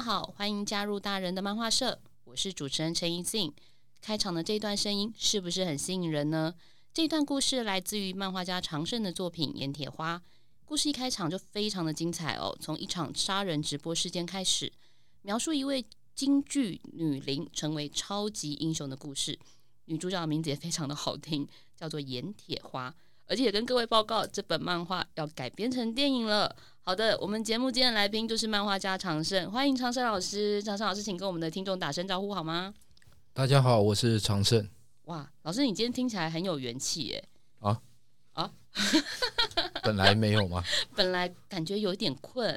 好，欢迎加入大人的漫画社。我是主持人陈怡静。开场的这段声音是不是很吸引人呢？这段故事来自于漫画家常胜的作品《盐铁花》。故事一开场就非常的精彩哦，从一场杀人直播事件开始，描述一位京剧女伶成为超级英雄的故事。女主角的名字也非常的好听，叫做盐铁花。而且也跟各位报告，这本漫画要改编成电影了。好的，我们节目今天的来宾就是漫画家常胜，欢迎常胜老师。常胜老师，请跟我们的听众打声招呼好吗？大家好，我是常胜。哇，老师，你今天听起来很有元气耶！啊啊，本来没有吗？本来感觉有点困。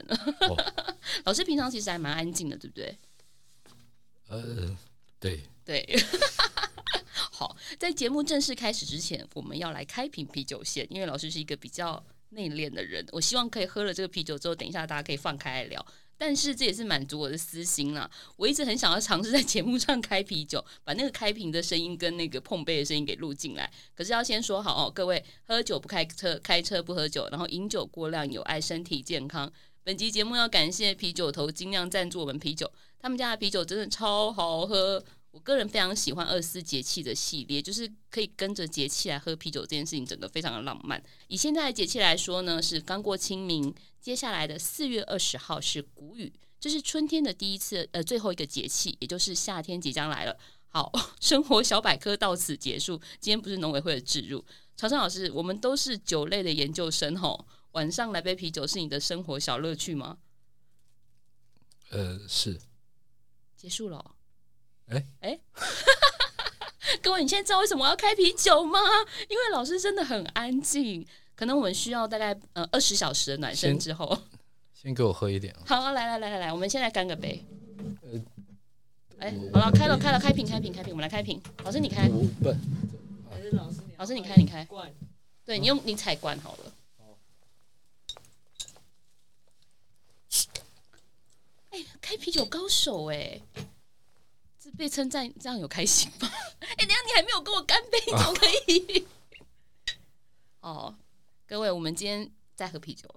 哦、老师平常其实还蛮安静的，对不对？呃，对对。好，在节目正式开始之前，我们要来开瓶啤酒先，因为老师是一个比较内敛的人，我希望可以喝了这个啤酒之后，等一下大家可以放开来聊。但是这也是满足我的私心啦，我一直很想要尝试在节目上开啤酒，把那个开瓶的声音跟那个碰杯的声音给录进来。可是要先说好哦，各位喝酒不开车，开车不喝酒，然后饮酒过量有碍身体健康。本集节目要感谢啤酒头精酿赞助我们啤酒，他们家的啤酒真的超好喝。我个人非常喜欢二十四节气的系列，就是可以跟着节气来喝啤酒这件事情，整个非常的浪漫。以现在的节气来说呢，是刚过清明，接下来的四月二十号是谷雨，这是春天的第一次，呃，最后一个节气，也就是夏天即将来了。好，生活小百科到此结束。今天不是农委会的置入，常胜老师，我们都是酒类的研究生吼，晚上来杯啤酒是你的生活小乐趣吗？呃，是。结束了。哎哎，欸、各位，你现在知道为什么我要开啤酒吗？因为老师真的很安静，可能我们需要大概呃二十小时的暖身之后先，先给我喝一点。好，来来来来来，我们现在干个杯。哎、欸，好了，开了开了，开瓶开瓶开瓶，我们来开瓶。老师你开，不，还是老师你？老师你开你开。对，你用你采罐好了。哎、欸，开啤酒高手哎、欸。是被称赞，这样有开心吗？哎、欸，等下你还没有跟我干杯，怎么可以？哦，各位，我们今天在喝啤酒。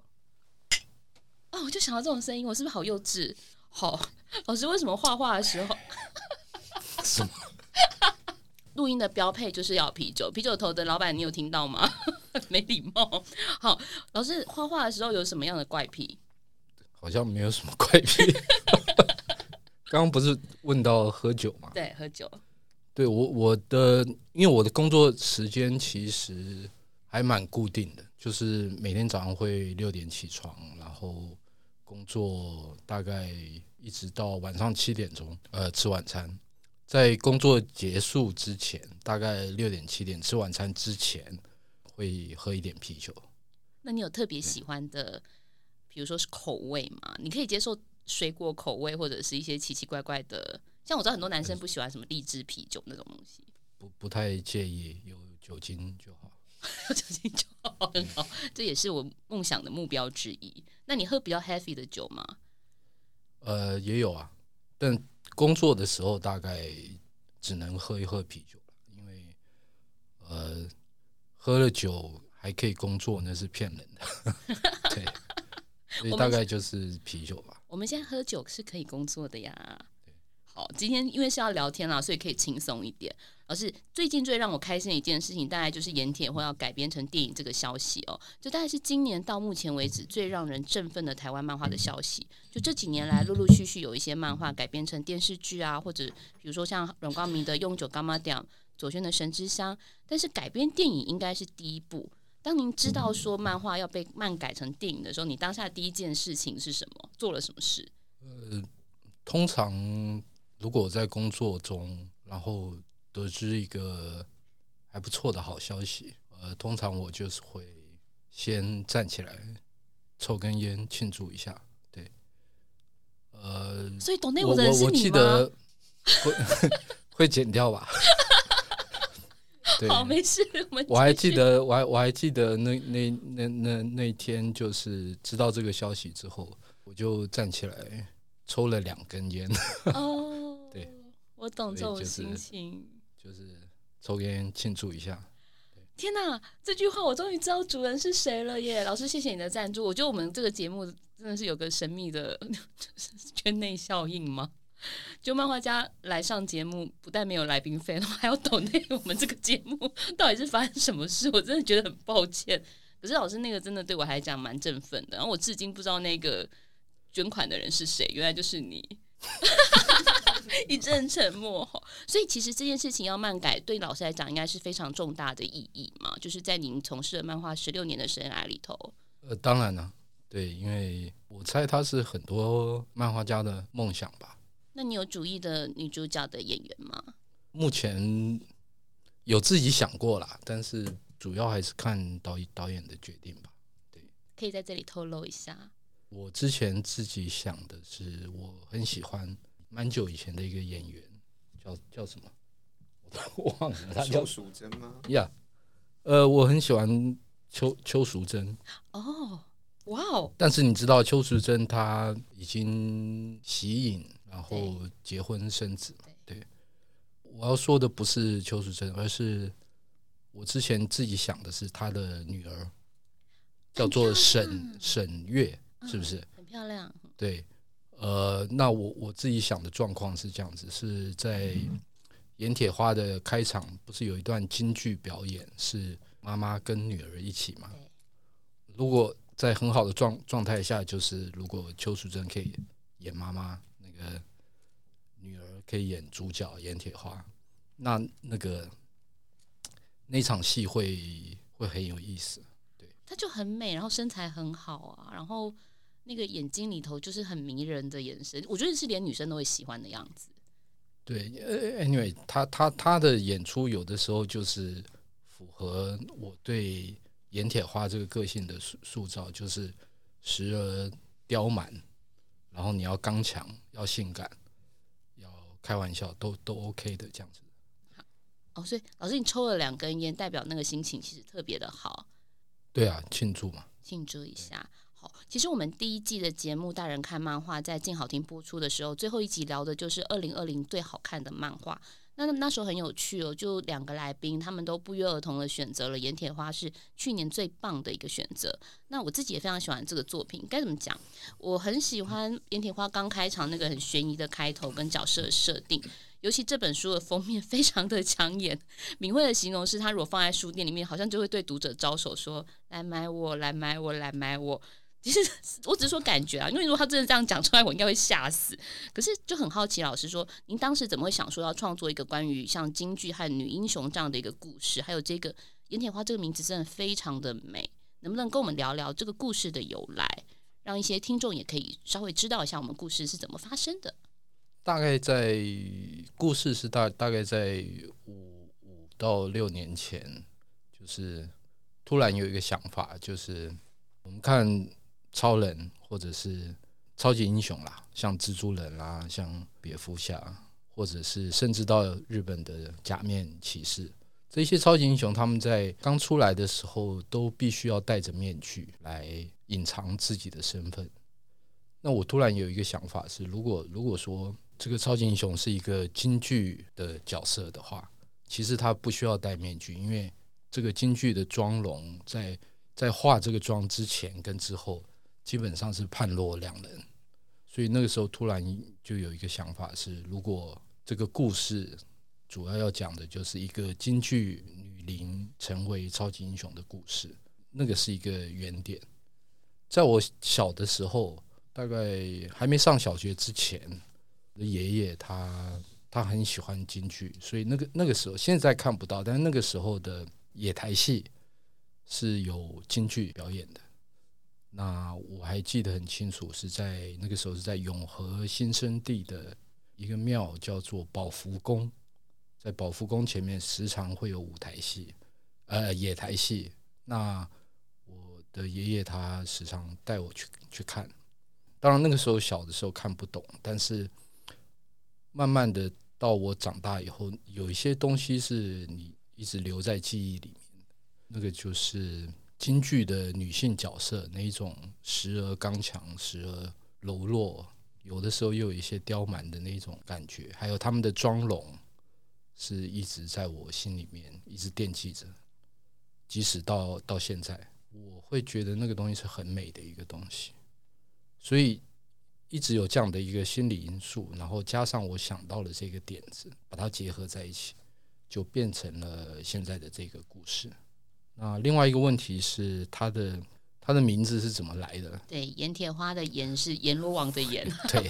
哦，我就想到这种声音，我是不是好幼稚？好、哦，老师为什么画画的时候？什么？录音的标配就是要啤酒。啤酒头的老板，你有听到吗？没礼貌。好，老师画画的时候有什么样的怪癖？好像没有什么怪癖。刚刚不是问到喝酒吗？对，喝酒。对我我的，因为我的工作时间其实还蛮固定的，就是每天早上会六点起床，然后工作大概一直到晚上七点钟，呃，吃晚餐。在工作结束之前，大概六点七点吃晚餐之前，会喝一点啤酒。那你有特别喜欢的，比如说是口味吗？你可以接受？水果口味或者是一些奇奇怪怪的，像我知道很多男生不喜欢什么荔枝啤酒那种东西，不不太介意，有酒精就好，有酒精就好，很好，这也是我梦想的目标之一。那你喝比较 heavy 的酒吗？呃，也有啊，但工作的时候大概只能喝一喝啤酒，因为呃，喝了酒还可以工作，那是骗人的。对。所以大概就是啤酒吧。我们现在喝酒是可以工作的呀。好，今天因为是要聊天啦，所以可以轻松一点。而是最近最让我开心的一件事情，大概就是盐铁会要改编成电影这个消息哦。就大概是今年到目前为止最让人振奋的台湾漫画的消息。就这几年来，陆陆续续有一些漫画改编成电视剧啊，或者比如说像阮光明的《用九柑仔店》，左轩的《神之乡》，但是改编电影应该是第一部。当您知道说漫画要被漫改成电影的时候，你当下第一件事情是什么？做了什么事？呃，通常。如果我在工作中，然后得知一个还不错的好消息，呃，通常我就是会先站起来抽根烟庆祝一下，对，呃，所以懂内我的人是你吗？我我记得会 会剪掉吧？对，好，没事。我，我还记得，我还我还记得那那那那那天，就是知道这个消息之后，我就站起来抽了两根烟。哦。对我懂这种心情，就是、就是、抽烟庆祝一下。天哪，这句话我终于知道主人是谁了耶！老师，谢谢你的赞助。我觉得我们这个节目真的是有个神秘的 圈内效应吗？就漫画家来上节目，不但没有来宾费，还要抖内我们这个节目，到底是发生什么事？我真的觉得很抱歉。可是老师那个真的对我来讲蛮振奋的，然后我至今不知道那个捐款的人是谁，原来就是你。一阵沉默，所以其实这件事情要漫改，对老师来讲应该是非常重大的意义嘛。就是在您从事了漫画十六年的生涯里头，呃，当然了，对，因为我猜他是很多漫画家的梦想吧。那你有主意的女主角的演员吗？目前有自己想过啦，但是主要还是看导演导演的决定吧。对，可以在这里透露一下。我之前自己想的是，我很喜欢。蛮久以前的一个演员，叫叫什么？我忘了，他叫邱淑贞吗？呀，呃，我很喜欢邱邱淑贞。哦，哇哦！但是你知道邱淑贞她已经息影，然后结婚生子。对，我要说的不是邱淑贞，而是我之前自己想的是她的女儿，叫做沈沈月，是不是？很漂亮。对。呃，那我我自己想的状况是这样子，是在盐铁花的开场，不是有一段京剧表演，是妈妈跟女儿一起嘛？如果在很好的状状态下，就是如果邱淑贞可以演妈妈，那个女儿可以演主角演铁花，那那个那场戏会会很有意思。对，她就很美，然后身材很好啊，然后。那个眼睛里头就是很迷人的眼神，我觉得是连女生都会喜欢的样子。对，呃，anyway，她她她的演出有的时候就是符合我对盐铁花这个个性的塑塑造，就是时而刁蛮，然后你要刚强，要性感，要开玩笑，都都 OK 的这样子。好，哦，所以老师你抽了两根烟，代表那个心情其实特别的好。对啊，庆祝嘛，庆祝一下。好其实我们第一季的节目《大人看漫画》在静好听播出的时候，最后一集聊的就是二零二零最好看的漫画。那那时候很有趣哦，就两个来宾，他们都不约而同的选择了《盐铁花》是去年最棒的一个选择。那我自己也非常喜欢这个作品，该怎么讲？我很喜欢《盐铁花》刚开场那个很悬疑的开头跟角色设定，尤其这本书的封面 非常的抢眼。敏慧的形容是，他如果放在书店里面，好像就会对读者招手说：“来买我，来买我，来买我。”其实我只是说感觉啊，因为如果他真的这样讲出来，我应该会吓死。可是就很好奇，老师说，您当时怎么会想说要创作一个关于像京剧和女英雄这样的一个故事？还有这个盐铁花这个名字真的非常的美，能不能跟我们聊聊这个故事的由来，让一些听众也可以稍微知道一下我们故事是怎么发生的？大概在故事是大大概在五五到六年前，就是突然有一个想法，就是我们看。超人或者是超级英雄啦，像蜘蛛人啦，像蝙蝠侠，或者是甚至到日本的假面骑士，这些超级英雄他们在刚出来的时候都必须要戴着面具来隐藏自己的身份。那我突然有一个想法是，如果如果说这个超级英雄是一个京剧的角色的话，其实他不需要戴面具，因为这个京剧的妆容在在画这个妆之前跟之后。基本上是判若两人。所以那个时候突然就有一个想法是，如果这个故事主要要讲的就是一个京剧女伶成为超级英雄的故事，那个是一个原点。在我小的时候，大概还没上小学之前，的爷爷他他很喜欢京剧，所以那个那个时候现在看不到，但是那个时候的野台戏是有京剧表演的。那我还记得很清楚，是在那个时候是在永和新生地的一个庙，叫做宝福宫，在宝福宫前面时常会有舞台戏，呃，野台戏。那我的爷爷他时常带我去去看。当然那个时候小的时候看不懂，但是慢慢的到我长大以后，有一些东西是你一直留在记忆里面的，那个就是京剧的女性角色那一种时而刚强，时而柔弱，有的时候又有一些刁蛮的那种感觉，还有他们的妆容是一直在我心里面一直惦记着，即使到到现在，我会觉得那个东西是很美的一个东西。所以一直有这样的一个心理因素，然后加上我想到了这个点子，把它结合在一起，就变成了现在的这个故事。那另外一个问题是，它的它的名字是怎么来的？对，阎铁花的阎是阎罗王的阎。对，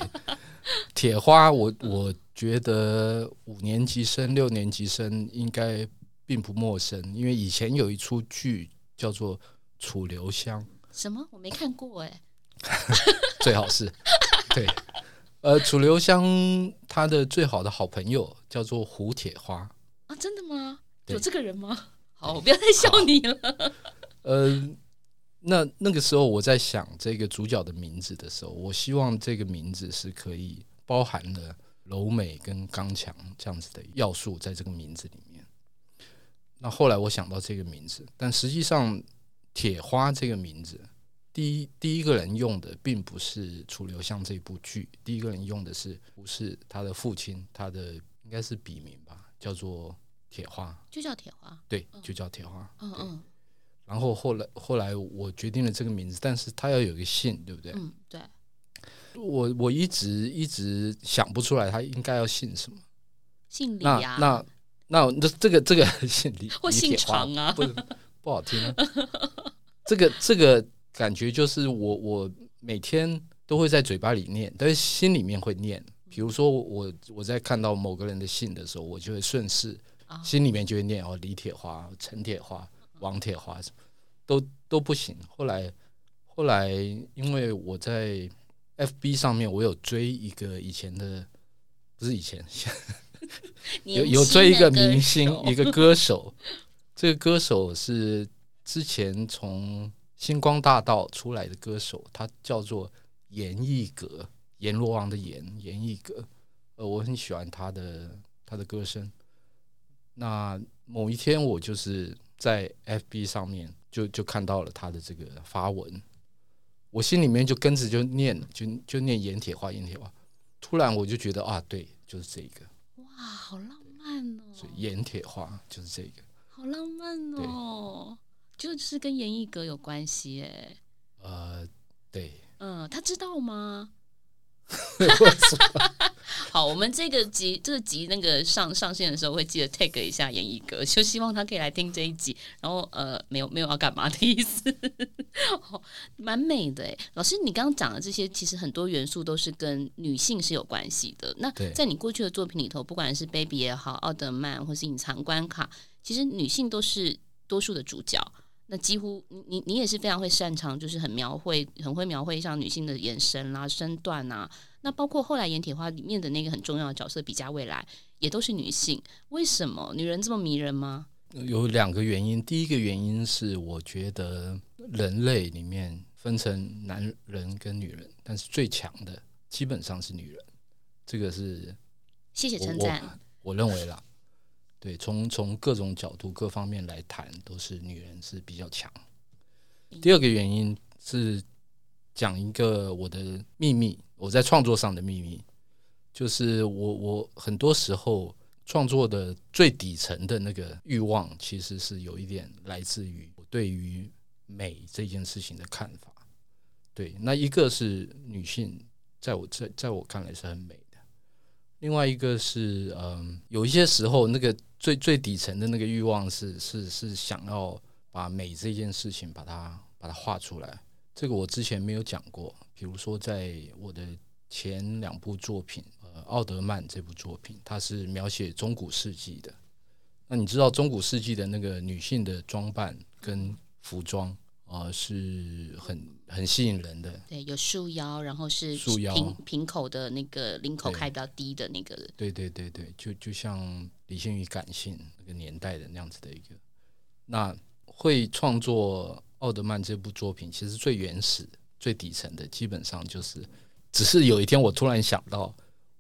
铁花，我我觉得五年级生、六年级生应该并不陌生，因为以前有一出剧叫做《楚留香》。什么？我没看过哎。最好是，对，呃，楚留香他的最好的好朋友叫做胡铁花啊，真的吗？有这个人吗？好，我不要再笑你了。呃，那那个时候我在想这个主角的名字的时候，我希望这个名字是可以包含了柔美跟刚强这样子的要素在这个名字里面。那后来我想到这个名字，但实际上铁花这个名字。第一第一个人用的并不是楚留香这部剧，第一个人用的是不是他的父亲，他的应该是笔名吧，叫做铁花，就叫铁花，对，就叫铁花，嗯嗯。然后后来后来我决定了这个名字，但是他要有一个姓，对不对？嗯，对。我我一直一直想不出来他应该要姓什么，姓李啊？那那那这这个这个姓李 或姓长啊？不不好听啊，这个这个。感觉就是我我每天都会在嘴巴里念，但是心里面会念。比如说我我在看到某个人的姓的时候，我就会顺势心里面就会念哦，李铁花、陈铁花、王铁花什么都都不行。后来后来因为我在 FB 上面我有追一个以前的，不是以前，有有追一个明星一个歌手，这个歌手是之前从。星光大道出来的歌手，他叫做严艺格，阎罗王的阎，严艺格。呃，我很喜欢他的他的歌声。那某一天，我就是在 FB 上面就就看到了他的这个发文，我心里面就跟着就念，就就念盐铁花，盐铁花。突然我就觉得啊，对，就是这个。哇，好浪漫哦！所以盐铁花就是这个，好浪漫哦。就是跟严艺格有关系哎，呃，对，嗯，他知道吗？好，我们这个集这个集那个上上线的时候会记得 tag 一下演艺哥，就希望他可以来听这一集。然后呃，没有没有要干嘛的意思，好，蛮美的哎。老师，你刚刚讲的这些，其实很多元素都是跟女性是有关系的。那在你过去的作品里头，不管是 Baby 也好，奥德曼或是隐藏关卡，其实女性都是多数的主角。那几乎你你你也是非常会擅长，就是很描绘，很会描绘像女性的眼神啦、身段啊。那包括后来《阎铁花》里面的那个很重要的角色比嘉未来，也都是女性。为什么女人这么迷人吗？有两个原因。第一个原因是我觉得人类里面分成男人跟女人，但是最强的基本上是女人。这个是谢谢称赞，我认为啦。对，从从各种角度、各方面来谈，都是女人是比较强。第二个原因是讲一个我的秘密，我在创作上的秘密，就是我我很多时候创作的最底层的那个欲望，其实是有一点来自于我对于美这件事情的看法。对，那一个是女性，在我在在我看来是很美的。另外一个是，嗯，有一些时候，那个最最底层的那个欲望是是是想要把美这件事情把它把它画出来。这个我之前没有讲过，比如说在我的前两部作品，呃，奥德曼这部作品，它是描写中古世纪的。那你知道中古世纪的那个女性的装扮跟服装啊、呃，是很很吸引人的。对，有束腰，然后是束腰平平口的那个领口开比较低的那个。对对对对，就就像理性与感性那个年代的那样子的一个。那会创作奥德曼这部作品，其实最原始、最底层的，基本上就是，只是有一天我突然想到，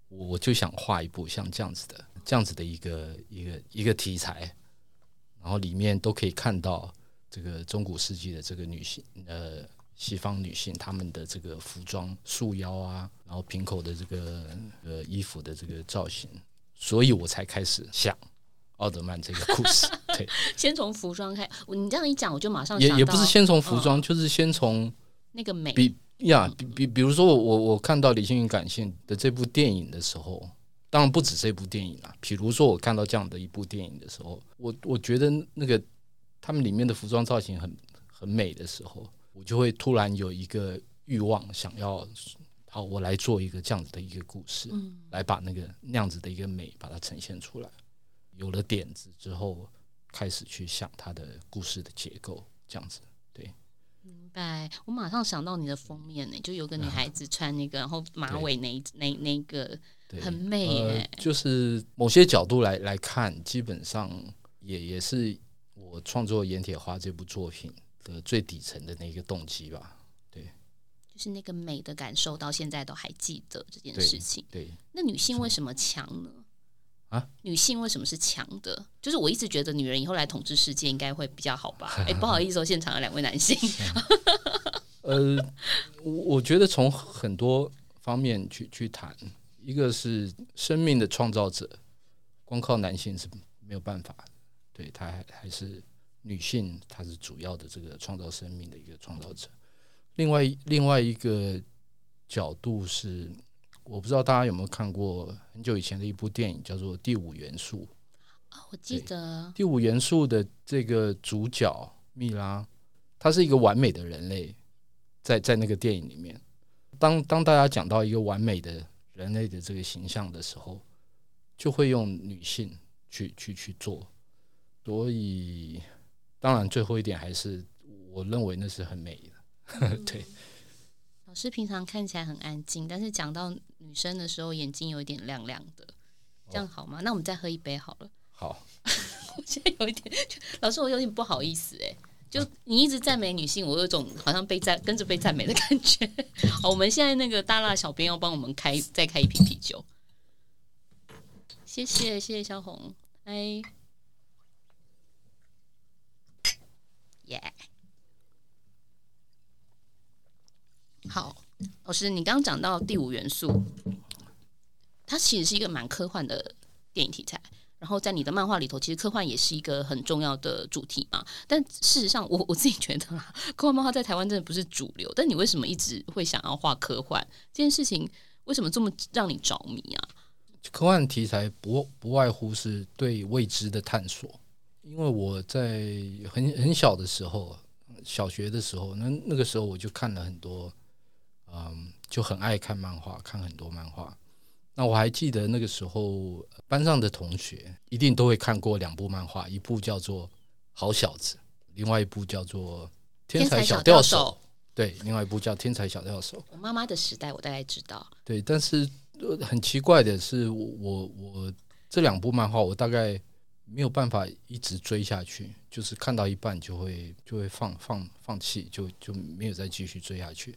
我就想画一部像这样子的。这样子的一个一个一个题材，然后里面都可以看到这个中古世纪的这个女性，呃，西方女性她们的这个服装束腰啊，然后瓶口的这个呃衣服的这个造型，所以我才开始想奥德曼这个 故事。对，先从服装开，你这样一讲，我就马上也也不是先从服装，哦、就是先从那个美比呀，比比比如说我我我看到《理性与感性》的这部电影的时候。当然不止这部电影啊，比如说我看到这样的一部电影的时候，我我觉得那个他们里面的服装造型很很美的时候，我就会突然有一个欲望，想要好，我来做一个这样子的一个故事，嗯，来把那个那样子的一个美把它呈现出来。有了点子之后，开始去想它的故事的结构，这样子，对。明白。我马上想到你的封面呢，就有个女孩子穿那个，然后马尾那那那个。对很美，呃，就是某些角度来来看，基本上也也是我创作《盐铁花》这部作品的最底层的那个动机吧。是那个美的感受，到现在都还记得这件事情。对，对，那女性为什么强呢？啊，女性为什么是强的？就是我一直觉得女人以后来统治世界应该会比较好吧？哎，不好意思，哦，现场的两位男性。呃，我我觉得从很多方面去去谈。一个是生命的创造者，光靠男性是没有办法，对，他还还是女性，她是主要的这个创造生命的一个创造者。另外另外一个角度是，我不知道大家有没有看过很久以前的一部电影，叫做《第五元素》。啊我记得《第五元素》的这个主角蜜拉，她是一个完美的人类，在在那个电影里面，当当大家讲到一个完美的。人类的这个形象的时候，就会用女性去去去做，所以当然最后一点还是我认为那是很美的。嗯、对，老师平常看起来很安静，但是讲到女生的时候，眼睛有一点亮亮的，这样好吗？哦、那我们再喝一杯好了。好，我现在有一点，老师我有点不好意思哎。就你一直赞美女性，我有种好像被赞跟着被赞美的感觉。好，我们现在那个大辣小编要帮我们开再开一瓶啤酒，谢谢谢谢小红，哎，耶，好，老师，你刚刚讲到第五元素，它其实是一个蛮科幻的电影题材。然后在你的漫画里头，其实科幻也是一个很重要的主题嘛。但事实上，我 我自己觉得啦，科幻漫画在台湾真的不是主流。但你为什么一直会想要画科幻这件事情？为什么这么让你着迷啊？科幻题材不不外乎是对未知的探索。因为我在很很小的时候，小学的时候，那那个时候我就看了很多，嗯，就很爱看漫画，看很多漫画。那我还记得那个时候，班上的同学一定都会看过两部漫画，一部叫做《好小子》，另外一部叫做《天才小钓手》。对，另外一部叫《天才小钓手》。我妈妈的时代，我大概知道。对，但是很奇怪的是，我我我这两部漫画，我大概没有办法一直追下去，就是看到一半就会就会放放放弃，就就没有再继续追下去。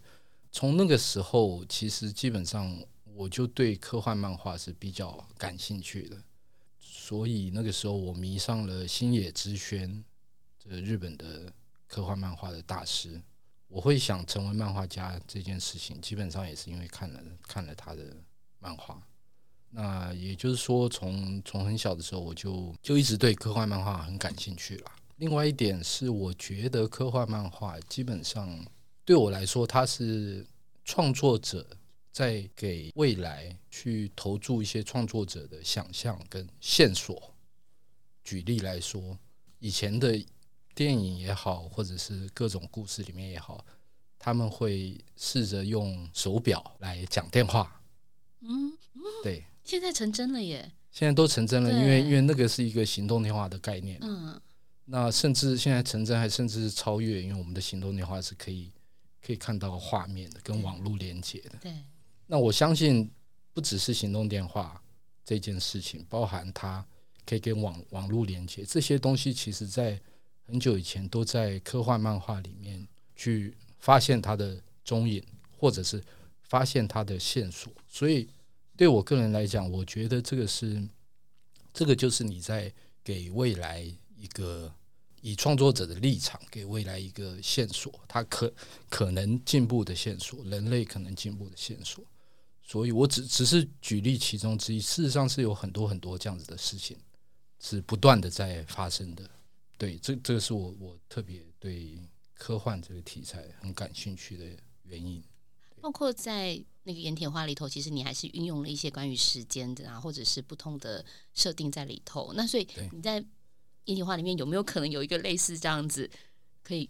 从那个时候，其实基本上。我就对科幻漫画是比较感兴趣的，所以那个时候我迷上了星野之轩，这个日本的科幻漫画的大师。我会想成为漫画家这件事情，基本上也是因为看了看了他的漫画。那也就是说从，从从很小的时候我就就一直对科幻漫画很感兴趣了。另外一点是，我觉得科幻漫画基本上。对我来说，它是创作者在给未来去投注一些创作者的想象跟线索。举例来说，以前的电影也好，或者是各种故事里面也好，他们会试着用手表来讲电话。嗯，对，现在成真了耶！现在都成真了，因为因为那个是一个行动电话的概念。嗯，那甚至现在成真，还甚至是超越，因为我们的行动电话是可以可以看到画面的，跟网络连接的。对。那我相信，不只是行动电话这件事情，包含它可以跟网网络连接这些东西，其实在很久以前都在科幻漫画里面去发现它的踪影，或者是。发现它的线索，所以对我个人来讲，我觉得这个是，这个就是你在给未来一个以创作者的立场给未来一个线索，它可可能进步的线索，人类可能进步的线索。所以我只只是举例其中之一，事实上是有很多很多这样子的事情是不断的在发生的。对，这这个是我我特别对科幻这个题材很感兴趣的原因。包括在那个盐铁花里头，其实你还是运用了一些关于时间的啊，或者是不同的设定在里头。那所以你在盐铁花里面有没有可能有一个类似这样子，可以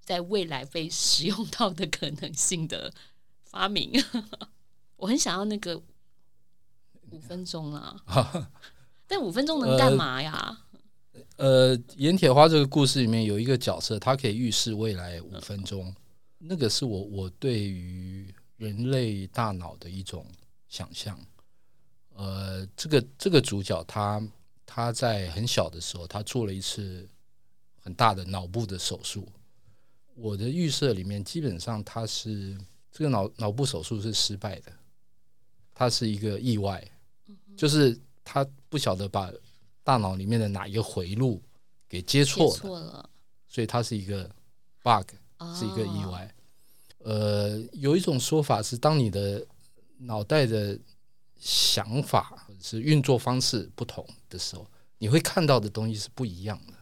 在未来被使用到的可能性的发明？我很想要那个五分钟啊，但五分钟能干嘛呀？呃，盐铁花这个故事里面有一个角色，它可以预示未来五分钟。嗯那个是我我对于人类大脑的一种想象，呃，这个这个主角他他在很小的时候，他做了一次很大的脑部的手术。我的预设里面，基本上他是这个脑脑部手术是失败的，他是一个意外，就是他不晓得把大脑里面的哪一个回路给接错了，所以他是一个 bug。是一个意外，呃，有一种说法是，当你的脑袋的想法或者是运作方式不同的时候，你会看到的东西是不一样的。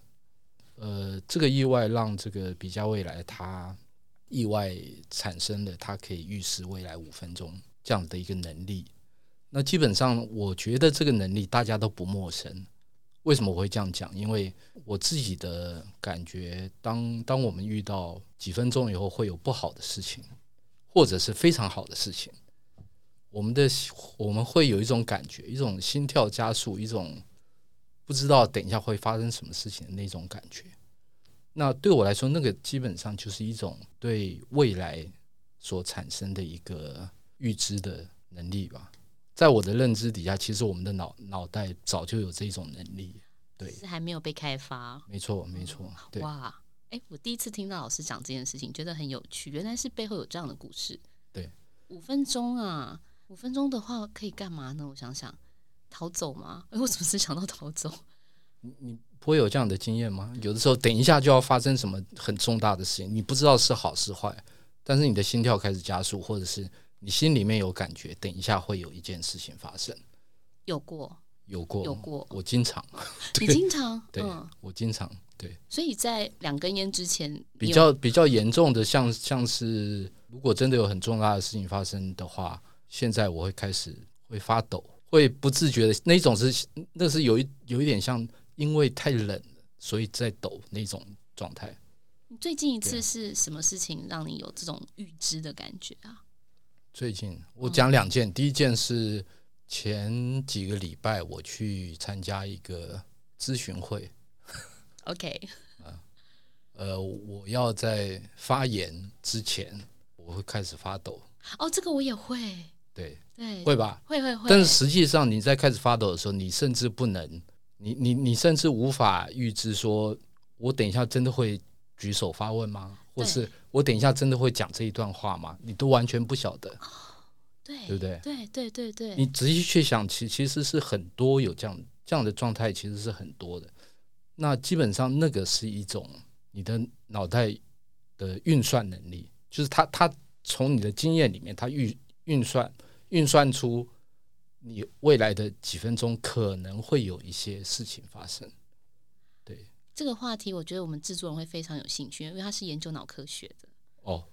呃，这个意外让这个比较未来他意外产生了，他可以预示未来五分钟这样的一个能力。那基本上，我觉得这个能力大家都不陌生。为什么我会这样讲？因为我自己的感觉，当当我们遇到几分钟以后会有不好的事情，或者是非常好的事情，我们的我们会有一种感觉，一种心跳加速，一种不知道等一下会发生什么事情的那种感觉。那对我来说，那个基本上就是一种对未来所产生的一个预知的能力吧。在我的认知底下，其实我们的脑脑袋早就有这种能力，对，是还没有被开发。没错，没错。对。哇，哎，我第一次听到老师讲这件事情，觉得很有趣。原来是背后有这样的故事。对，五分钟啊，五分钟的话可以干嘛呢？我想想，逃走吗？哎，我怎么是想到逃走？你你不会有这样的经验吗？有的时候，等一下就要发生什么很重大的事情，你不知道是好是坏，但是你的心跳开始加速，或者是。你心里面有感觉，等一下会有一件事情发生。有过，有过，有过。我经常，你经常，对，我经常，对。所以在两根烟之前，比较比较严重的，像像是如果真的有很重大的事情发生的话，现在我会开始会发抖，会不自觉的那种是，那是有一有一点像因为太冷了，所以在抖那种状态。你最近一次是什么事情让你有这种预知的感觉啊？最近我讲两件，第一件是前几个礼拜我去参加一个咨询会，OK，呃，我要在发言之前我会开始发抖。哦，这个我也会，对对，会吧？会会会。但是实际上你在开始发抖的时候，你甚至不能，你你你甚至无法预知说，我等一下真的会举手发问吗？或是我等一下真的会讲这一段话吗？你都完全不晓得，对对不对？对对对对。你仔细去想，其其实是很多有这样这样的状态，其实是很多的。那基本上那个是一种你的脑袋的运算能力，就是他他从你的经验里面，他运运算运算出你未来的几分钟可能会有一些事情发生。对。这个话题，我觉得我们制作人会非常有兴趣，因为他是研究脑科学的。哦，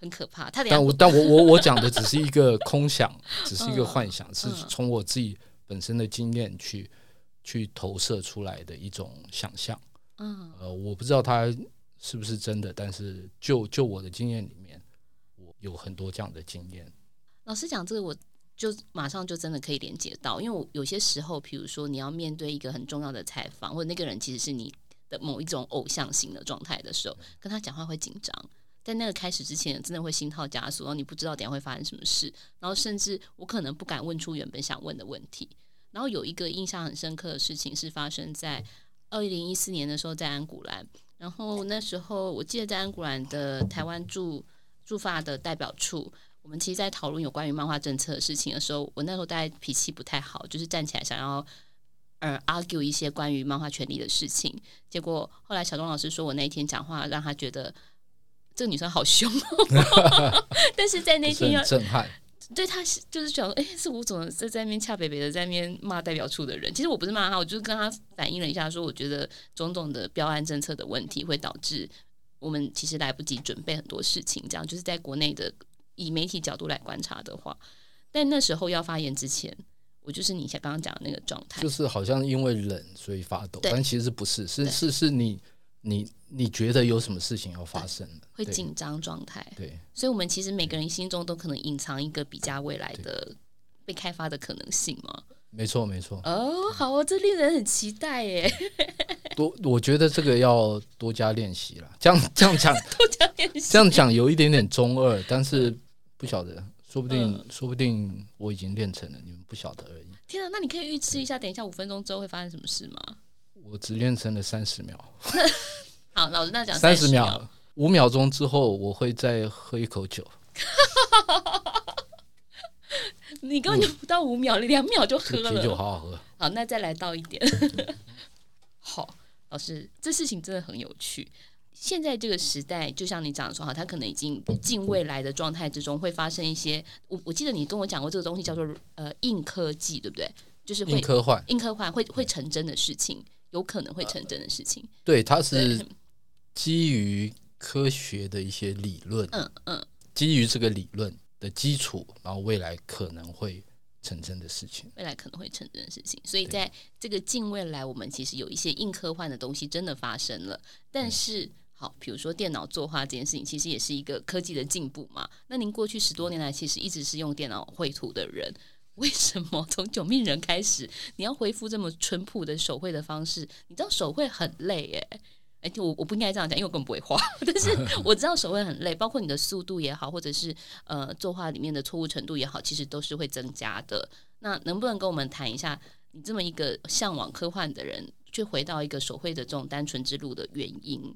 很可怕。他但我 但我我我讲的只是一个空想，只是一个幻想，嗯、是从我自己本身的经验去去投射出来的一种想象。嗯，呃，我不知道他是不是真的，但是就就我的经验里面，我有很多这样的经验。老师讲这个，我就马上就真的可以连接到，因为我有些时候，比如说你要面对一个很重要的采访，或者那个人其实是你的某一种偶像型的状态的时候，跟他讲话会紧张，在那个开始之前，真的会心跳加速，然后你不知道等下会发生什么事，然后甚至我可能不敢问出原本想问的问题。然后有一个印象很深刻的事情是发生在二零一四年的时候，在安古兰，然后那时候我记得在安古兰的台湾驻驻法的代表处。我们其实，在讨论有关于漫画政策的事情的时候，我那时候大概脾气不太好，就是站起来想要呃 argue 一些关于漫画权利的事情。结果后来小钟老师说我那一天讲话让他觉得这个女生好凶，但是在那天要震撼，对他是就是想说，哎，是吴总在在那边恰北北的在那边骂代表处的人。其实我不是骂他，我就是跟他反映了一下，说我觉得种种的标案政策的问题会导致我们其实来不及准备很多事情，这样就是在国内的。以媒体角度来观察的话，但那时候要发言之前，我就是你像刚刚讲的那个状态，就是好像因为冷所以发抖，但其实不是，是是是你你你觉得有什么事情要发生了，会紧张状态。对，所以我们其实每个人心中都可能隐藏一个比较未来的被开发的可能性嘛。没错，没错。哦，好啊，这令人很期待耶。多，我觉得这个要多加练习了。这样这样讲，多加练习。这样讲有一点点中二，但是不晓得，说不定，嗯、说不定我已经练成了，你们不晓得而已。天啊，那你可以预知一下，等一下五分钟之后会发生什么事吗？我只练成了三十秒。好，老师那讲三十秒，五秒钟之后我会再喝一口酒。你根本就不到五秒，你两秒就喝了。啤酒好好喝。好，那再来倒一点。好，老师，这事情真的很有趣。现在这个时代，就像你讲的说，哈，它可能已经近未来的状态之中会发生一些。我我记得你跟我讲过这个东西叫做呃硬科技，对不对？就是会硬科幻，硬科幻会会成真的事情，有可能会成真的事情。呃、对，它是基于科学的一些理论。嗯嗯，基于这个理论。的基础，然后未来可能会成真的事情，未来可能会成真的事情，所以在这个近未来，我们其实有一些硬科幻的东西真的发生了。但是，好，比如说电脑作画这件事情，其实也是一个科技的进步嘛。那您过去十多年来，其实一直是用电脑绘图的人，为什么 从九命人开始，你要恢复这么淳朴的手绘的方式？你知道手绘很累耶。哎，我我不应该这样讲，因为我根本不会画。但是 我知道手绘很累，包括你的速度也好，或者是呃作画里面的错误程度也好，其实都是会增加的。那能不能跟我们谈一下，你这么一个向往科幻的人，却回到一个手绘的这种单纯之路的原因？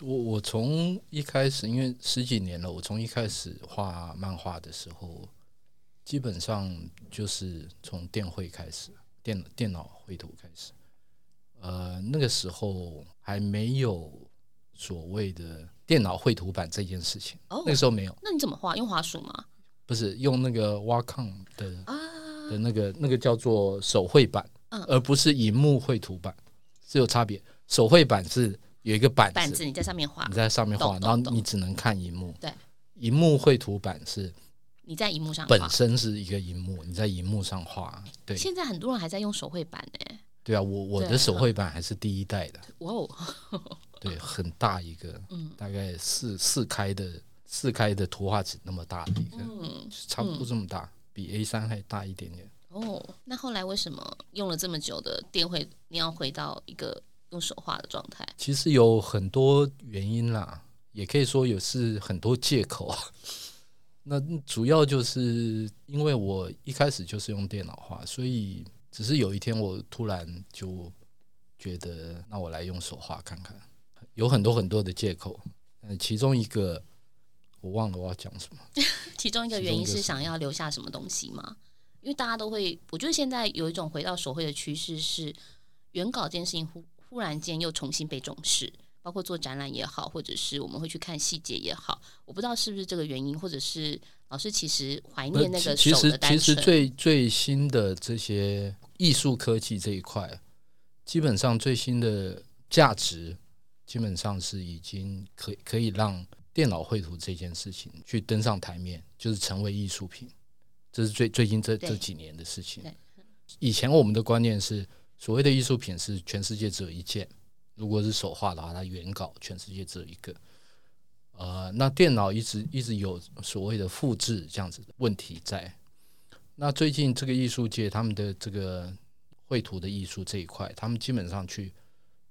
我我从一开始，因为十几年了，我从一开始画漫画的时候，基本上就是从电绘开始，电电脑绘图开始。呃，那个时候还没有所谓的电脑绘图板这件事情。哦，那个时候没有。那你怎么画？用滑鼠吗？不是，用那个 Wacom 的啊的那个那个叫做手绘板，嗯，而不是荧幕绘图板，是有差别。手绘板是有一个板子，板子你在上面画，你在上面画，然后你只能看荧幕。对，荧幕绘图板是你在荧幕上本身是一个荧幕，你在荧幕上画。对，现在很多人还在用手绘板呢。对啊，我我的手绘板还是第一代的。哇哦，对，很大一个，嗯，大概四四开的四开的图画纸那么大的一个，嗯，差不多这么大，嗯、比 A 三还大一点点。哦，那后来为什么用了这么久的电绘，你要回到一个用手画的状态？其实有很多原因啦，也可以说有是很多借口。那主要就是因为我一开始就是用电脑画，所以。只是有一天，我突然就觉得，那我来用手画看看。有很多很多的借口，嗯，其中一个我忘了我要讲什么。其中一个原因是想要留下什么东西吗？因为大家都会，我觉得现在有一种回到手绘的趋势，是原稿这件事情忽忽然间又重新被重视，包括做展览也好，或者是我们会去看细节也好。我不知道是不是这个原因，或者是老师其实怀念那个。其实其实最最新的这些。艺术科技这一块，基本上最新的价值，基本上是已经可以可以让电脑绘图这件事情去登上台面，就是成为艺术品。这是最最近这这几年的事情。以前我们的观念是，所谓的艺术品是全世界只有一件。如果是手画的话，它原稿全世界只有一个。呃，那电脑一直一直有所谓的复制这样子的问题在。那最近这个艺术界，他们的这个绘图的艺术这一块，他们基本上去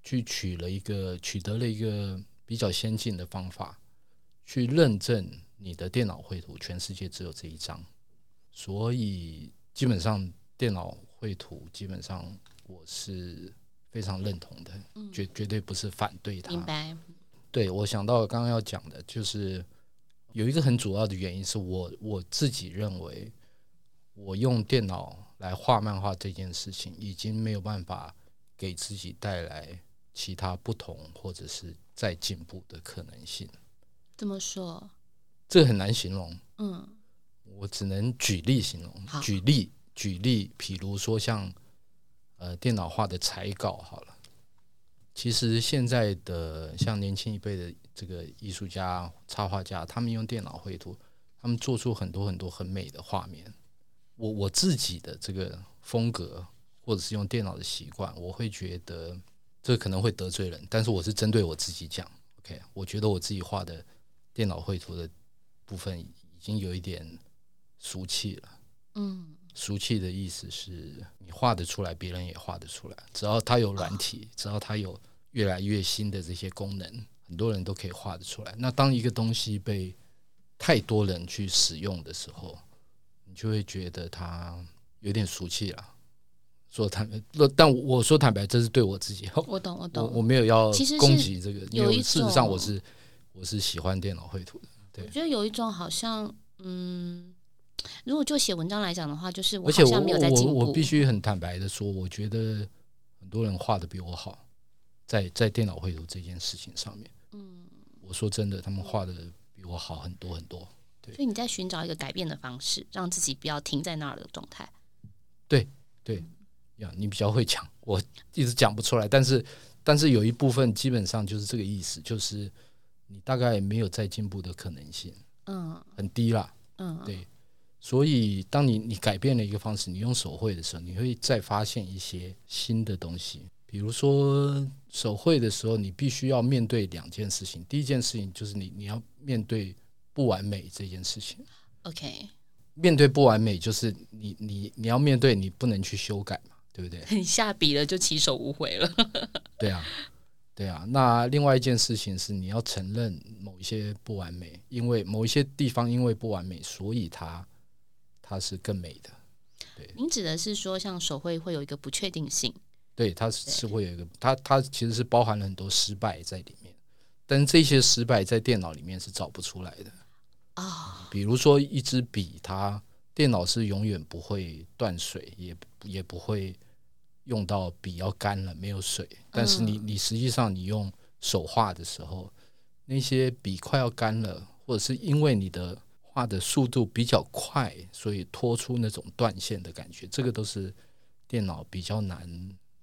去取了一个取得了一个比较先进的方法，去认证你的电脑绘图全世界只有这一张。所以基本上电脑绘图，基本上我是非常认同的，绝绝对不是反对他。明白。对，我想到刚刚要讲的，就是有一个很主要的原因，是我我自己认为，我用电脑来画漫画这件事情，已经没有办法给自己带来其他不同或者是再进步的可能性。怎么说？这很难形容。嗯，我只能举例形容。举例，举例，比如说像呃电脑画的彩稿，好了。其实现在的像年轻一辈的这个艺术家、插画家，他们用电脑绘图，他们做出很多很多很美的画面。我我自己的这个风格，或者是用电脑的习惯，我会觉得这可能会得罪人，但是我是针对我自己讲。OK，我觉得我自己画的电脑绘图的部分已经有一点俗气了。嗯。俗气的意思是你画得出来，别人也画得出来。只要它有软体，只要它有越来越新的这些功能，很多人都可以画得出来。那当一个东西被太多人去使用的时候，你就会觉得它有点俗气了。说坦白，但我说坦白，这是对我自己。我懂，我懂，我，我没有要攻击这个，因为事实上我是我是喜欢电脑绘图的。对，我觉得有一种好像，嗯。如果就写文章来讲的话，就是我好像没有在进步。我我，我必须很坦白的说，我觉得很多人画的比我好，在在电脑绘图这件事情上面，嗯，我说真的，他们画的比我好很多很多。对，所以你在寻找一个改变的方式，让自己不要停在那儿的状态。对对，呀，你比较会讲，我一直讲不出来，但是但是有一部分基本上就是这个意思，就是你大概没有再进步的可能性，嗯，很低啦，嗯，对。所以，当你你改变了一个方式，你用手绘的时候，你会再发现一些新的东西。比如说，手绘的时候，你必须要面对两件事情。第一件事情就是你你要面对不完美这件事情。OK，面对不完美就是你你你要面对你不能去修改嘛，对不对？你下笔了就起手无悔了。对啊，对啊。那另外一件事情是你要承认某一些不完美，因为某一些地方因为不完美，所以它。它是更美的，对。您指的是说，像手绘会有一个不确定性，对，它是会有一个，它它其实是包含了很多失败在里面，但这些失败在电脑里面是找不出来的啊、哦。比如说一支笔，它电脑是永远不会断水，也也不会用到笔要干了没有水，但是你你实际上你用手画的时候，那些笔快要干了，或者是因为你的。画的速度比较快，所以拖出那种断线的感觉，这个都是电脑比较难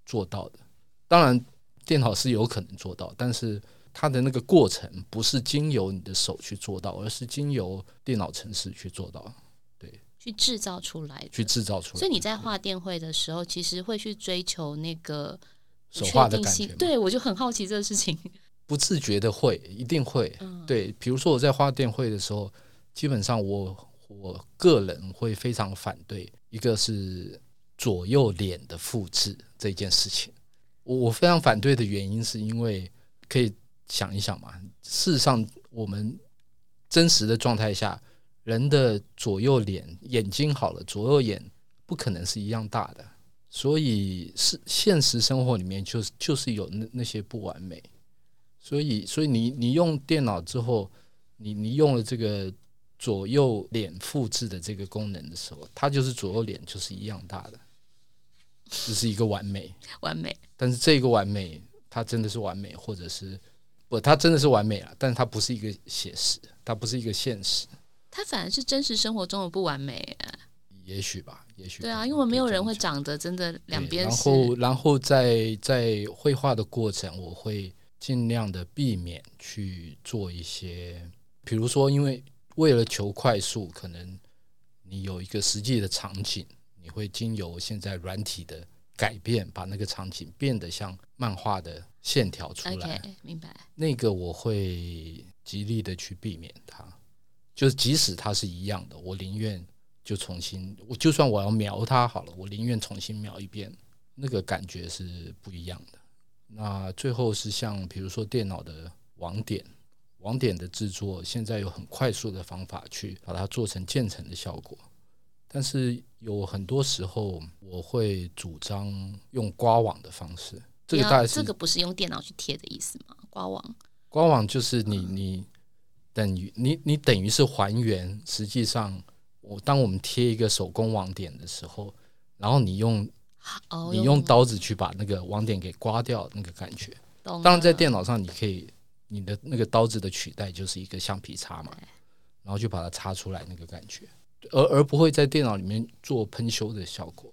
做到的。当然，电脑是有可能做到，但是它的那个过程不是经由你的手去做到，而是经由电脑程式去做到。对，去制造出来，去制造出来。所以你在画电绘的时候，其实会去追求那个手画的感觉。对，我就很好奇这个事情。不自觉的会，一定会。嗯、对，比如说我在画电绘的时候。基本上我，我个人会非常反对，一个是左右脸的复制这件事情。我我非常反对的原因是因为可以想一想嘛，事实上我们真实的状态下，人的左右脸眼睛好了，左右眼不可能是一样大的，所以是现实生活里面就是就是有那那些不完美，所以所以你你用电脑之后，你你用了这个。左右脸复制的这个功能的时候，它就是左右脸就是一样大的，这是一个完美，完美。但是这个完美，它真的是完美，或者是不，它真的是完美了，但是它不是一个写实，它不是一个现实，它反而是真实生活中的不完美。也许吧，也许。对啊，因为没有人会长得真的两边。然后，然后在在绘画的过程，我会尽量的避免去做一些。比如说，因为为了求快速，可能你有一个实际的场景，你会经由现在软体的改变，把那个场景变得像漫画的线条出来。Okay, 明白。那个我会极力的去避免它，就是即使它是一样的，我宁愿就重新，我就算我要描它好了，我宁愿重新描一遍，那个感觉是不一样的。那最后是像比如说电脑的网点。网点的制作现在有很快速的方法去把它做成建成的效果，但是有很多时候我会主张用刮网的方式。这个大概是这个不是用电脑去贴的意思吗？刮网，刮网就是你你等于你你等于是还原，实际上我当我们贴一个手工网点的时候，然后你用你用刀子去把那个网点给刮掉，那个感觉。当然在电脑上你可以。你的那个刀子的取代就是一个橡皮擦嘛，然后就把它擦出来那个感觉，而而不会在电脑里面做喷修的效果。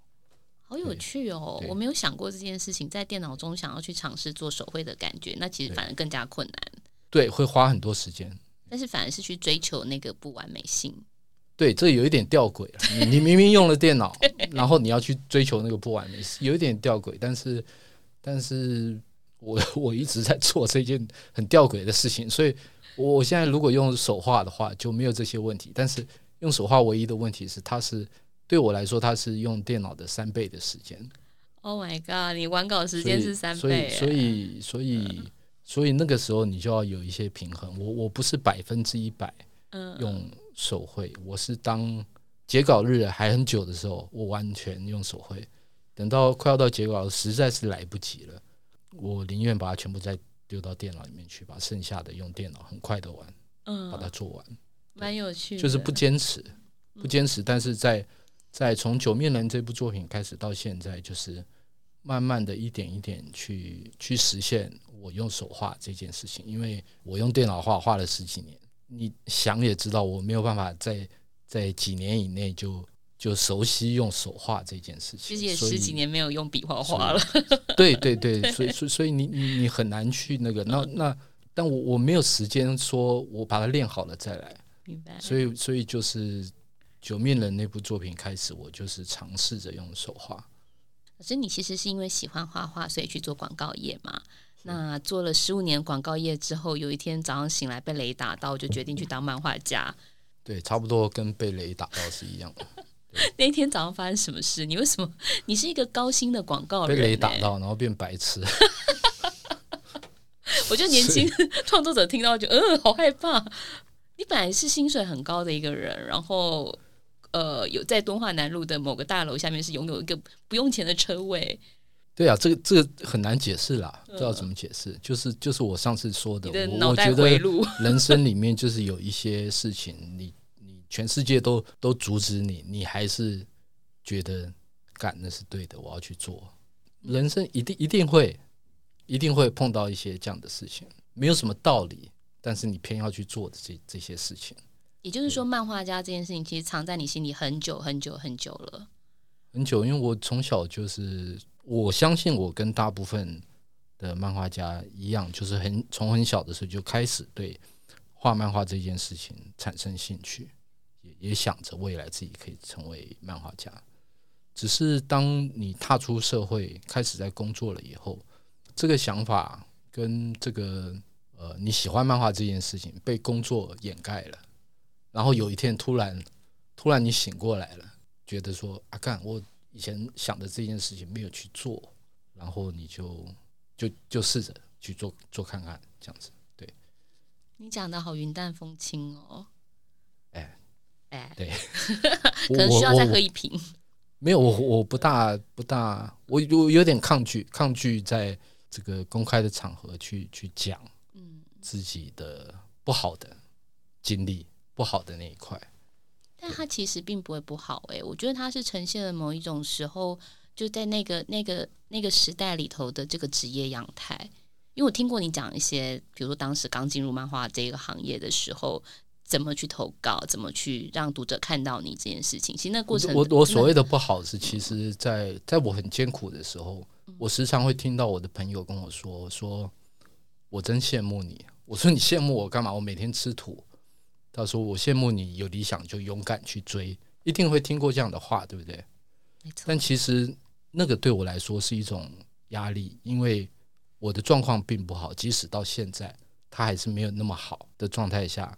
好有趣哦！我没有想过这件事情，在电脑中想要去尝试做手绘的感觉，那其实反而更加困难。对，会花很多时间。但是反而是去追求那个不完美性。对，这有一点吊诡了。你你明明用了电脑，然后你要去追求那个不完美，有一点吊诡。但是，但是。我 我一直在做这件很吊诡的事情，所以我现在如果用手画的话就没有这些问题。但是用手画唯一的问题是，它是对我来说，它是用电脑的三倍的时间。Oh my god！你完稿时间是三倍，所以所以所以所以，所以那个时候你就要有一些平衡。我我不是百分之一百用手绘，我是当截稿日还很久的时候，我完全用手绘。等到快要到截稿，实在是来不及了。我宁愿把它全部再丢到电脑里面去，把剩下的用电脑很快的玩，嗯，把它做完，蛮有趣的。就是不坚持，不坚持。但是在在从九面人这部作品开始到现在，就是慢慢的一点一点去去实现我用手画这件事情。因为我用电脑画画了十几年，你想也知道，我没有办法在在几年以内就。就熟悉用手画这件事情，其实也十几年没有用笔画画了。对对对，所以所以所以你你你很难去那个那那，但我我没有时间说我把它练好了再来。明白。所以所以就是九面人那部作品开始，我就是尝试着用手画。可是你其实是因为喜欢画画，所以去做广告业嘛？那做了十五年广告业之后，有一天早上醒来被雷打到，就决定去当漫画家。对，差不多跟被雷打到是一样的。那天早上发生什么事？你为什么？你是一个高薪的广告人，欸，被雷打到，然后变白痴。我觉得年轻创作者听到就嗯，好害怕。你本来是薪水很高的一个人，然后呃，有在敦化南路的某个大楼下面是拥有一个不用钱的车位。对啊，这个这个很难解释啦，不知道怎么解释。就是就是我上次说的，的我觉得人生里面就是有一些事情你。全世界都都阻止你，你还是觉得干那是对的，我要去做。人生一定一定会一定会碰到一些这样的事情，没有什么道理，但是你偏要去做的这这些事情。也就是说，漫画家这件事情其实藏在你心里很久很久很久了。很久，因为我从小就是，我相信我跟大部分的漫画家一样，就是很从很小的时候就开始对画漫画这件事情产生兴趣。也也想着未来自己可以成为漫画家，只是当你踏出社会，开始在工作了以后，这个想法跟这个呃你喜欢漫画这件事情被工作掩盖了，然后有一天突然突然你醒过来了，觉得说啊干，我以前想的这件事情没有去做，然后你就就就试着去做做看看这样子，对。你讲的好云淡风轻哦。哎，对，可能需要再喝一瓶。没有，我我不大不大，我我有点抗拒，抗拒在这个公开的场合去去讲，嗯，自己的不好的经历，不好的那一块。但他其实并不会不好，欸，哎，我觉得他是呈现了某一种时候，就在那个那个那个时代里头的这个职业样态。因为我听过你讲一些，比如说当时刚进入漫画这个行业的时候。怎么去投稿？怎么去让读者看到你这件事情？其实那过程，我我所谓的不好是，其实在在我很艰苦的时候，我时常会听到我的朋友跟我说：“说我真羡慕你。”我说：“你羡慕我干嘛？我每天吃土，他说我羡慕你有理想就勇敢去追，一定会听过这样的话，对不对？没错。但其实那个对我来说是一种压力，因为我的状况并不好，即使到现在他还是没有那么好的状态下，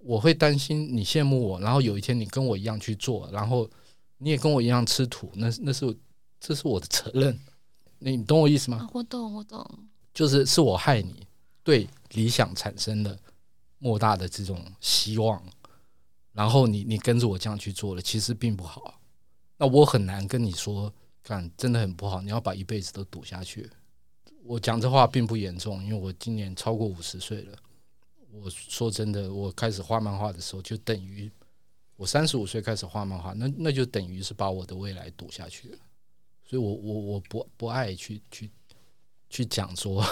我会担心你羡慕我，然后有一天你跟我一样去做，然后你也跟我一样吃土，那那是这是我的责任。你懂我意思吗？我懂，我懂，就是是我害你对理想产生了莫大的这种希望，然后你你跟着我这样去做了，其实并不好。那我很难跟你说，干真的很不好，你要把一辈子都赌下去。我讲这话并不严重，因为我今年超过五十岁了。我说真的，我开始画漫画的时候，就等于我三十五岁开始画漫画，那那就等于是把我的未来赌下去了。所以我，我我我不不爱去去去讲说，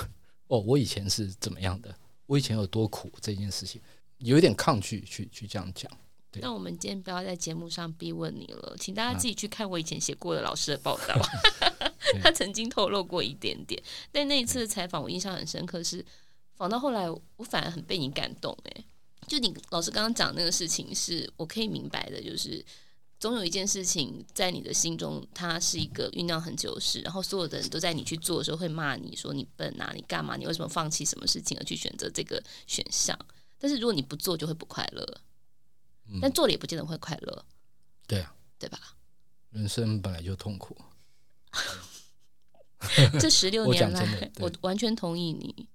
哦，我以前是怎么样的，我以前有多苦这件事情，有一点抗拒去去这样讲。那我们今天不要在节目上逼问你了，请大家自己去看我以前写过的老师的报道，啊、他曾经透露过一点点。但那一次的采访，我印象很深刻，是访到后来，我反而很被你感动。哎，就你老师刚刚讲那个事情，是我可以明白的，就是。总有一件事情在你的心中，它是一个酝酿很久的事，然后所有的人都在你去做的时候会骂你说你笨啊，你干嘛？你为什么放弃什么事情而去选择这个选项？但是如果你不做，就会不快乐。但做了也不见得会快乐。对啊，对吧？人生本来就痛苦。这十六年来，我完全同意你。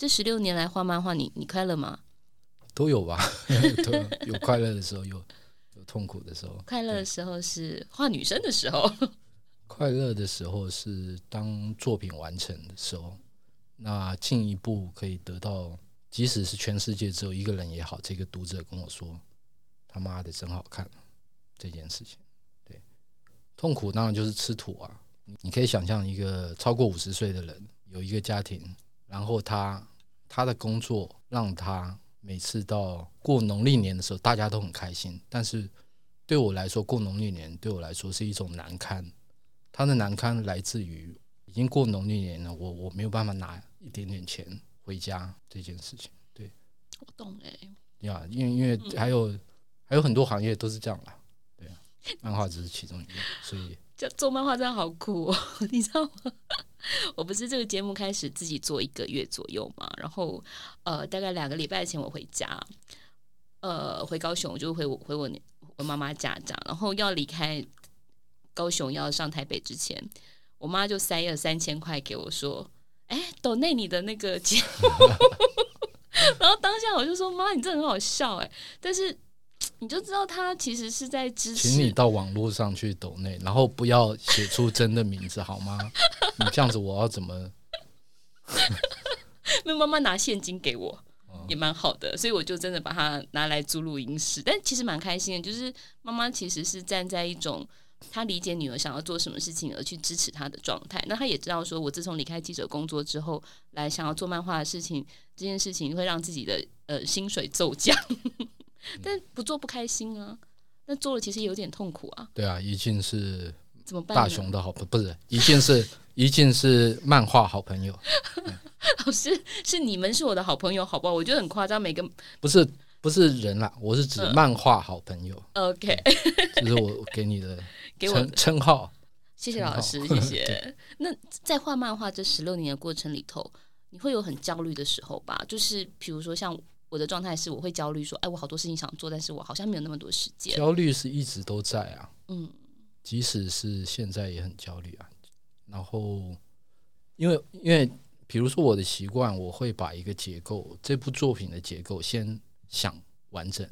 这十六年来画漫画，你你快乐吗？都有吧，都有，有快乐的时候有。痛苦的时候，快乐的时候是画女生的时候。快乐的时候是当作品完成的时候，那进一步可以得到，即使是全世界只有一个人也好，这个读者跟我说：“他妈的真好看。”这件事情，对，痛苦当然就是吃土啊。你可以想象一个超过五十岁的人，有一个家庭，然后他他的工作让他每次到过农历年的时候，大家都很开心，但是。对我来说，过农历年对我来说是一种难堪。他的难堪来自于已经过农历年了，我我没有办法拿一点点钱回家这件事情。对，我懂哎。呀，因为因为还有、嗯、还有很多行业都是这样啦。对啊，漫画只是其中一个，所以做做漫画真的好苦哦，你知道吗？我不是这个节目开始自己做一个月左右嘛，然后呃，大概两个礼拜前我回家，呃，回高雄就回我回我。我妈妈家长，然后要离开高雄要上台北之前，我妈就塞了三千块给我，说：“哎，抖内你的那个节目。” 然后当下我就说：“妈，你这很好笑哎！”但是你就知道他其实是在支持。请你到网络上去抖内，然后不要写出真的名字 好吗？你这样子我要怎么？那妈妈拿现金给我。也蛮好的，所以我就真的把它拿来租录音室，但其实蛮开心的。就是妈妈其实是站在一种她理解女儿想要做什么事情而去支持她的状态。那她也知道说，我自从离开记者工作之后，来想要做漫画的事情，这件事情会让自己的呃薪水骤降，但不做不开心啊。那做了其实也有点痛苦啊。对啊，一定是怎么办？大雄的好不不是，一定是一定是漫画好朋友。老师是你们是我的好朋友，好不好？我觉得很夸张，每个不是不是人啦，我是指漫画好朋友。嗯、OK，这是我 给你的给我称称号。谢谢老师，谢谢。那在画漫画这十六年的过程里头，你会有很焦虑的时候吧？就是比如说，像我的状态是，我会焦虑说，哎，我好多事情想做，但是我好像没有那么多时间。焦虑是一直都在啊，嗯，即使是现在也很焦虑啊。然后，因为因为。比如说我的习惯，我会把一个结构，这部作品的结构先想完整，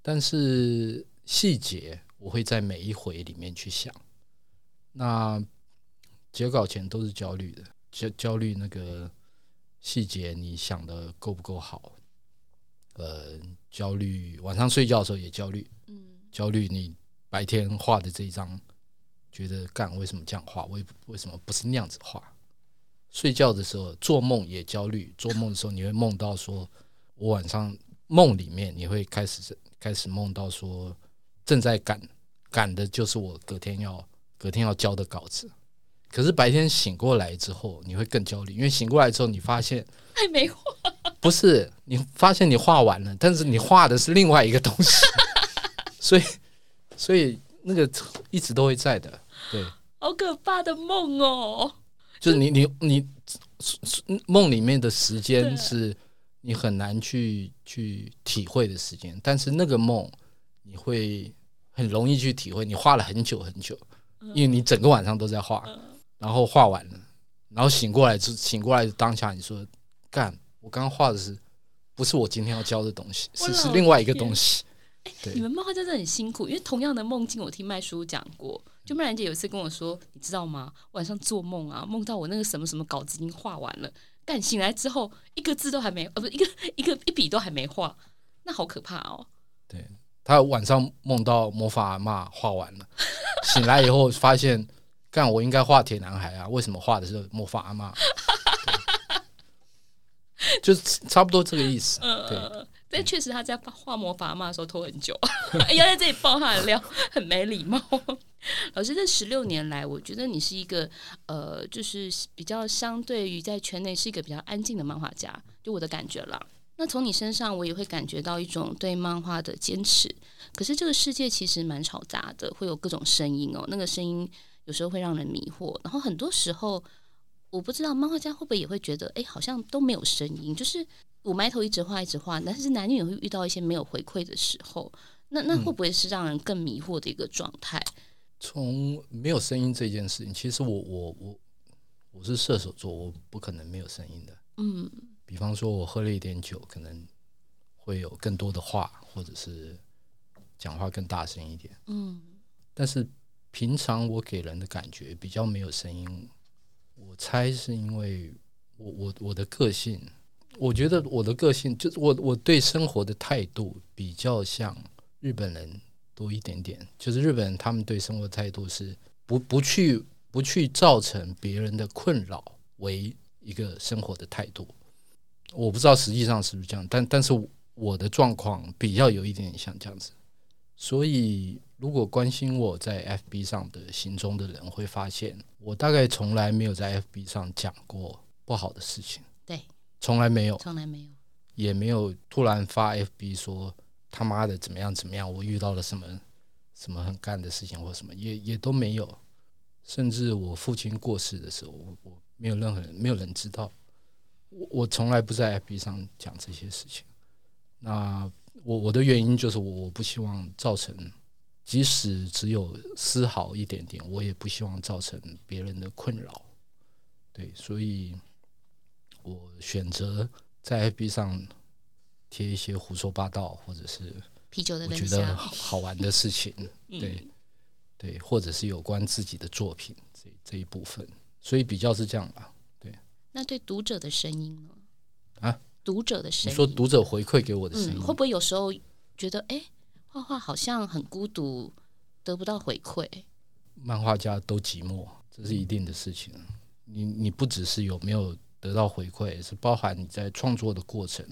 但是细节我会在每一回里面去想。那截稿前都是焦虑的，焦焦虑那个细节你想的够不够好？呃，焦虑晚上睡觉的时候也焦虑，嗯，焦虑你白天画的这一张，觉得干为什么这样画？为为什么不是那样子画？睡觉的时候做梦也焦虑，做梦的时候你会梦到说，我晚上梦里面你会开始开始梦到说，正在赶赶的就是我隔天要隔天要交的稿子，可是白天醒过来之后你会更焦虑，因为醒过来之后你发现还没画，不是，你发现你画完了，但是你画的是另外一个东西，所以所以那个一直都会在的，对。好可怕的梦哦！就是你你你梦里面的时间是你很难去去体会的时间，但是那个梦你会很容易去体会。你画了很久很久，因为你整个晚上都在画，然后画完了，然后醒过来就醒过来的当下，你说干，我刚刚画的是不是我今天要教的东西？是是另外一个东西。对，你们漫画真的很辛苦，因为同样的梦境，我听麦叔讲过。就麦兰姐有一次跟我说，你知道吗？晚上做梦啊，梦到我那个什么什么稿子已经画完了，但醒来之后一个字都还没，呃，不，一个一个一笔都还没画，那好可怕哦。对，他晚上梦到魔法阿妈画完了，醒来以后发现，干，我应该画铁男孩啊，为什么画的是魔法阿嬷？就是差不多这个意思。对。但确实他在画魔法阿嬷的时候拖很久，要在这里爆他的料，很没礼貌。老师，这十六年来，我觉得你是一个呃，就是比较相对于在圈内是一个比较安静的漫画家，就我的感觉啦。那从你身上，我也会感觉到一种对漫画的坚持。可是这个世界其实蛮嘈杂的，会有各种声音哦。那个声音有时候会让人迷惑，然后很多时候，我不知道漫画家会不会也会觉得，哎，好像都没有声音，就是。我埋头一直画，一直画，但是男女也会遇到一些没有回馈的时候，那那会不会是让人更迷惑的一个状态？嗯，从没有声音这件事情，其实我我我我是射手座，我不可能没有声音的。嗯，比方说我喝了一点酒，可能会有更多的话，或者是讲话更大声一点。嗯，但是平常我给人的感觉比较没有声音，我猜是因为我我我的个性。我觉得我的个性就是我我对生活的态度比较像日本人多一点点，就是日本人他们对生活态度是不不去不去造成别人的困扰为一个生活的态度。我不知道实际上是不是这样，但但是我的状况比较有一点点像这样子。所以如果关心我在 FB 上的行踪的人会发现，我大概从来没有在 FB 上讲过不好的事情。对从来没有，从来没有，也没有突然发 FB 说他妈的怎么样怎么样，我遇到了什么什么很干的事情或什么，也也都没有。甚至我父亲过世的时候，我我没有任何人，没有人知道。我我从来不在 FB 上讲这些事情。那我我的原因就是我我不希望造成，即使只有丝毫一点点，我也不希望造成别人的困扰。对，所以。我选择在 FB 上贴一些胡说八道，或者是啤酒的我觉得好玩的事情，对对，或者是有关自己的作品这这一部分，所以比较是这样吧。对，那对读者的声音呢？啊，读者的声音，你说读者回馈给我的声音，嗯，会不会有时候觉得，哎，画画好像很孤独，得不到回馈？漫画家都寂寞，这是一定的事情。你你不只是有没有。得到回馈是包含你在创作的过程，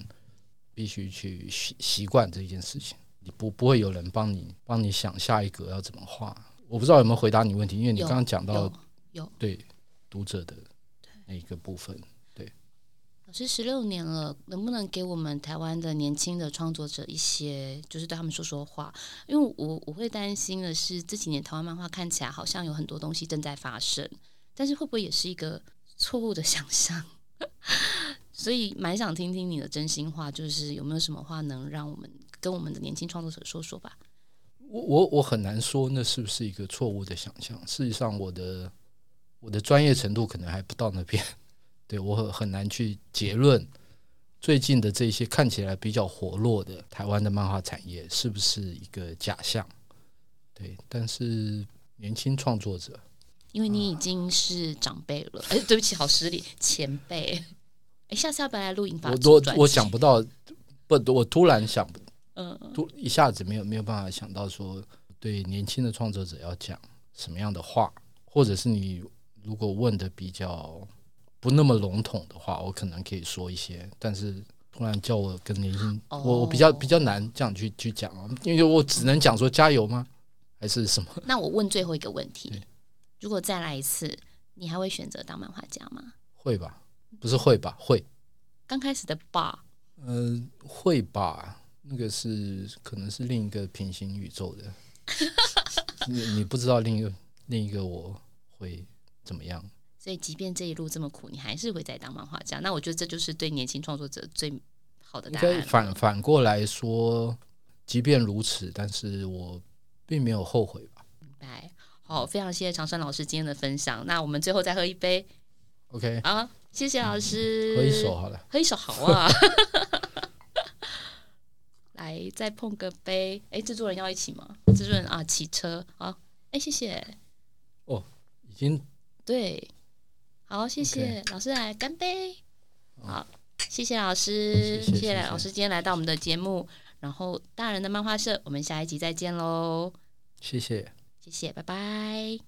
必须去习习惯这件事情。你不不会有人帮你帮你想下一格要怎么画。我不知道有没有回答你问题，因为你刚刚讲到有对读者的那个部分。对，老师十六年了，能不能给我们台湾的年轻的创作者一些，就是对他们说说话？因为我我会担心的是，这几年台湾漫画看起来好像有很多东西正在发生，但是会不会也是一个错误的想象？所以蛮想听听你的真心话，就是有没有什么话能让我们跟我们的年轻创作者说说吧？我我我很难说那是不是一个错误的想象。事实上，我的我的专业程度可能还不到那边，对，我很很难去结论最近的这些看起来比较活络的台湾的漫画产业是不是一个假象。对，但是年轻创作者。因为你已经是长辈了，哎，对不起，好失礼，前辈。哎，下次要不要来录影吧？我我我想不到，不，我突然想，嗯，突一下子没有没有办法想到说，对年轻的创作者要讲什么样的话，或者是你如果问的比较不那么笼统的话，我可能可以说一些。但是突然叫我跟年轻，哦、我我比较比较难这样去去讲啊，因为我只能讲说加油吗？还是什么？那我问最后一个问题。如果再来一次，你还会选择当漫画家吗？会吧，不是会吧？会。刚开始的吧，呃，会吧，那个是可能是另一个平行宇宙的，你你不知道另一个另一个我会怎么样。所以，即便这一路这么苦，你还是会再当漫画家。那我觉得这就是对年轻创作者最好的答案。反反过来说，即便如此，但是我并没有后悔吧。明白。好，非常谢谢长生老师今天的分享。那我们最后再喝一杯。OK。啊，谢谢老师。喝一手好了。喝一手好啊。来，再碰个杯。哎，制作人要一起吗？制作人啊，骑车。啊，哎，谢谢。哦，已经对。好，谢谢老师来干杯。好，谢谢老师，谢谢，老师今天来到我们的节目。然后，大人的漫画社，我们下一集再见喽。谢谢，谢谢，拜拜。